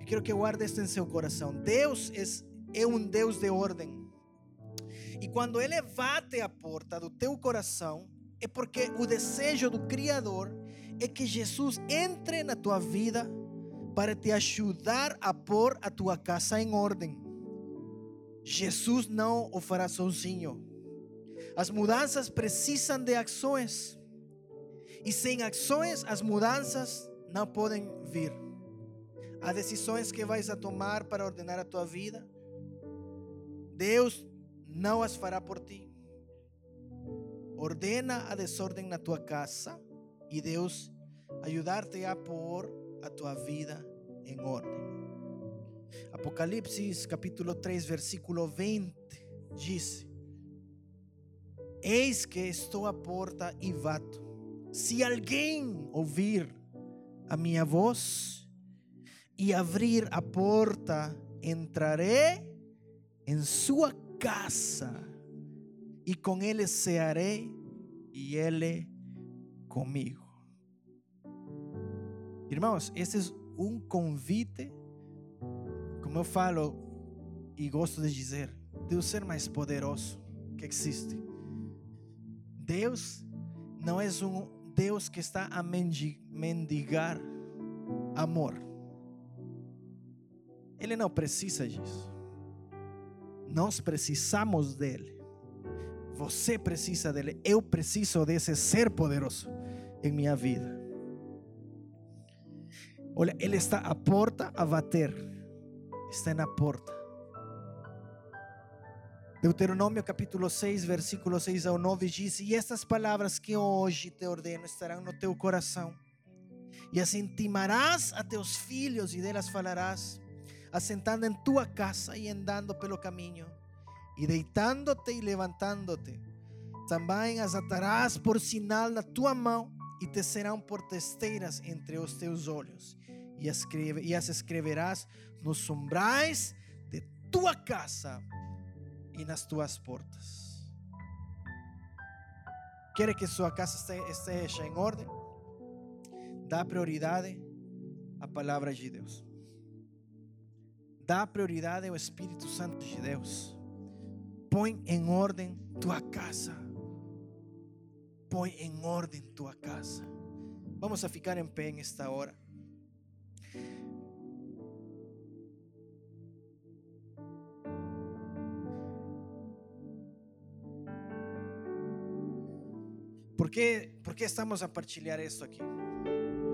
Eu quero que guarde isso em seu coração. Deus é, é um Deus de ordem. E quando Ele bate a porta do teu coração, é porque o desejo do Criador é que Jesus entre na tua vida para te ajudar a pôr a tua casa em ordem. Jesus não o fará sozinho. As mudanças precisam de ações. E sem ações, as mudanças não podem vir. Há decisões que vais a tomar para ordenar a tua vida. Deus não as fará por ti. Ordena a desordem na tua casa e Deus ajudar-te a pôr a tua vida em ordem. Apocalipse capítulo 3, versículo 20 diz: Eis que estou à porta e bato. Se alguém ouvir a minha voz e abrir a porta, entrarei em sua casa e com ele cearei e ele comigo. Irmãos, esse é um convite, como eu falo e gosto de dizer, de o ser mais poderoso que existe. Deus não é um Deus que está a mendigar amor. Ele não precisa disso. Nós precisamos dele. Você precisa dele. Eu preciso desse ser poderoso em minha vida. Olha, ele está à porta a bater. Está na porta. Deuteronômio capítulo 6, versículo 6 ao 9 diz: E estas palavras que hoje te ordeno estarão no teu coração, e as intimarás a teus filhos, e delas falarás, assentando em tua casa e andando pelo caminho e deitando-te e levantando-te. Também as atarás por sinal na tua mão e te serão por testeiras entre os teus olhos. E as escreverás nos umbrais de tua casa e nas tuas portas. Quer que sua casa esteja em ordem? Dá prioridade à palavra de Deus. Dá prioridade ao Espírito Santo de Deus. Põe em ordem tua casa. Põe em ordem tua casa. Vamos a ficar em pé esta hora. ¿Por qué, ¿Por qué estamos a partilhar esto aqui?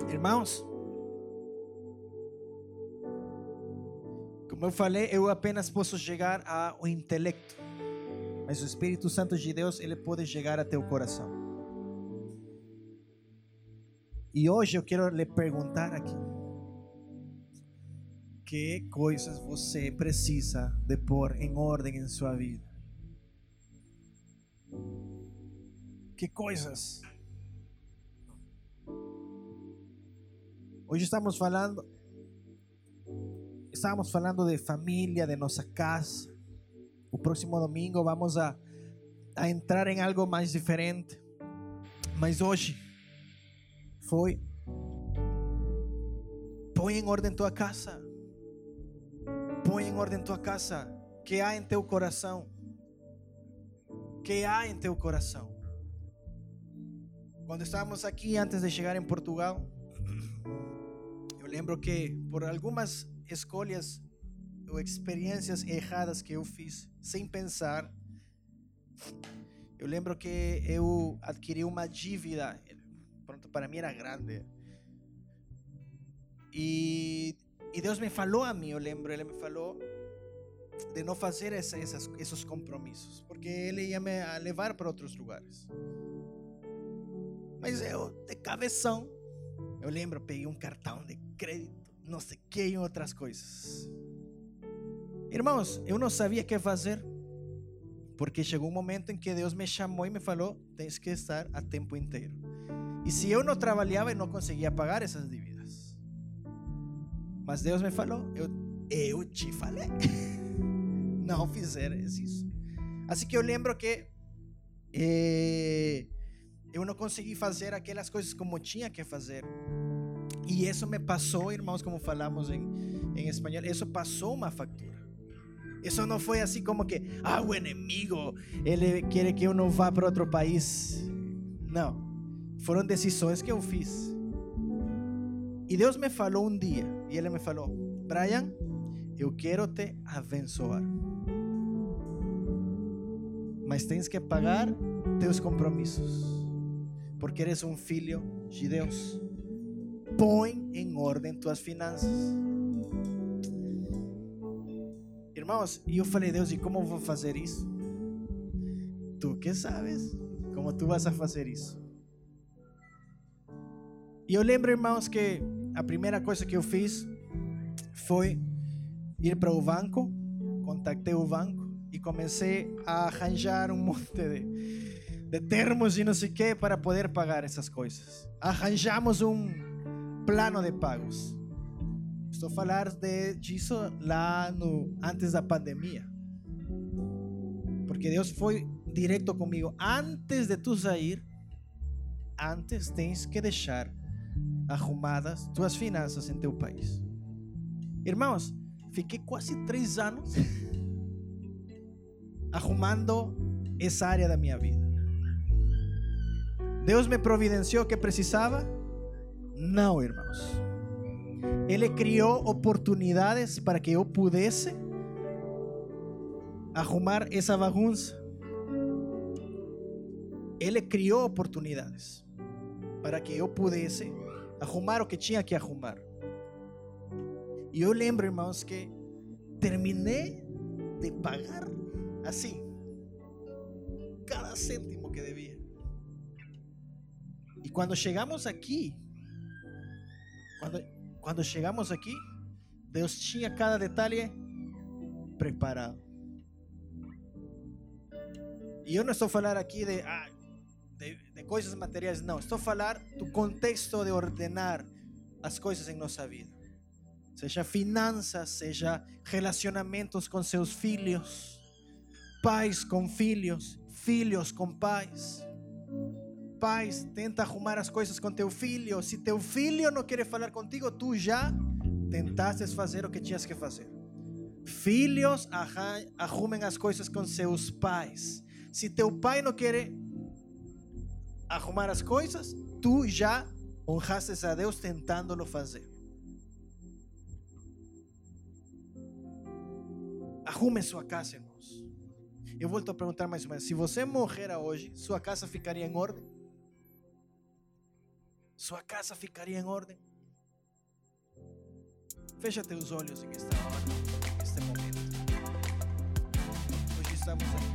Irmãos, como eu falei, eu apenas posso chegar ao intelecto. Mas o Espírito Santo de Deus, ele pode chegar a teu coração. E hoje eu quero lhe perguntar aqui: que coisas você precisa de pôr em ordem em sua vida? Que coisas? Hoje estamos falando estamos falando de família, de nossa casa, o próximo domingo vamos a, a entrar em algo mais diferente. Mas hoje foi põe em ordem tua casa. Põe em ordem tua casa. Que há em teu coração? Que há em teu coração? Quando estávamos aqui antes de chegar em Portugal, eu lembro que por algumas escolhas ou experiências erradas que eu fiz sem pensar. Eu lembro que eu adquiri uma dívida, pronto, para mim era grande. E, e Deus me falou a mim, eu lembro, Ele me falou de não fazer essa, essas, esses compromissos, porque Ele ia me levar para outros lugares. Mas eu, de cabeção, eu lembro, peguei um cartão de crédito, não sei que, e outras coisas. Irmãos, eu não sabia o que fazer. Porque chegou um momento em que Deus me chamou e me falou: tens que estar a tempo inteiro. E se eu não trabalhava, eu não conseguia pagar essas dívidas. Mas Deus me falou: eu, eu te falei. não fizeres isso. Assim que eu lembro que eh, eu não consegui fazer aquelas coisas como tinha que fazer. E isso me passou, irmãos, como falamos em, em espanhol, isso passou factura. Isso não foi assim como que, ah, o inimigo, ele quer que eu não vá para outro país. Não. Foram decisões que eu fiz. E Deus me falou um dia, e Ele me falou: Brian, eu quero te abençoar. mas tens que pagar teus compromissos, porque eres um filho de Deus. Põe em ordem tuas finanças. Irmãos, e eu falei, Deus, e como vou fazer isso? Tu que sabes como tu vas a fazer isso. E eu lembro, irmãos, que a primeira coisa que eu fiz foi ir para o banco, contactei o banco e comecei a arranjar um monte de, de termos e não sei o que para poder pagar essas coisas. Arranjamos um plano de pagos. Estou a de, disso lá no, antes da pandemia. Porque Deus foi direto comigo. Antes de tu sair, antes tens que deixar arrumadas tuas finanças em teu país. Irmãos, fiquei quase três anos arrumando essa área da minha vida. Deus me providenciou que precisava? Não, irmãos. Ele criou oportunidades para que eu pudesse arrumar essa bagunça. Ele criou oportunidades para que eu pudesse arrumar o que tinha que arrumar. E eu lembro, irmãos, que terminei de pagar assim, cada cêntimo que devia. E quando chegamos aqui, quando, chegamos aqui, Deus tinha cada detalhe preparado. E eu não estou falando aqui de, ah, de, de coisas materiais, não. Estou falar do contexto de ordenar as coisas em nossa vida. Seja finanças, seja relacionamentos com seus filhos, pais com filhos, filhos com pais. Pais, tenta arrumar as coisas com teu filho. Se teu filho não quer falar contigo, tu já tentaste fazer o que tinhas que fazer. Filhos arrumem as coisas com seus pais. Se teu pai não quer arrumar as coisas, tu já honraste a Deus tentando fazer. Arrume sua casa, irmãos. Eu volto a perguntar mais uma vez: se você morrer hoje, sua casa ficaria em ordem? Sua casa ficaria em ordem? Fecha teus olhos em esta hora, neste momento. Hoje estamos aqui.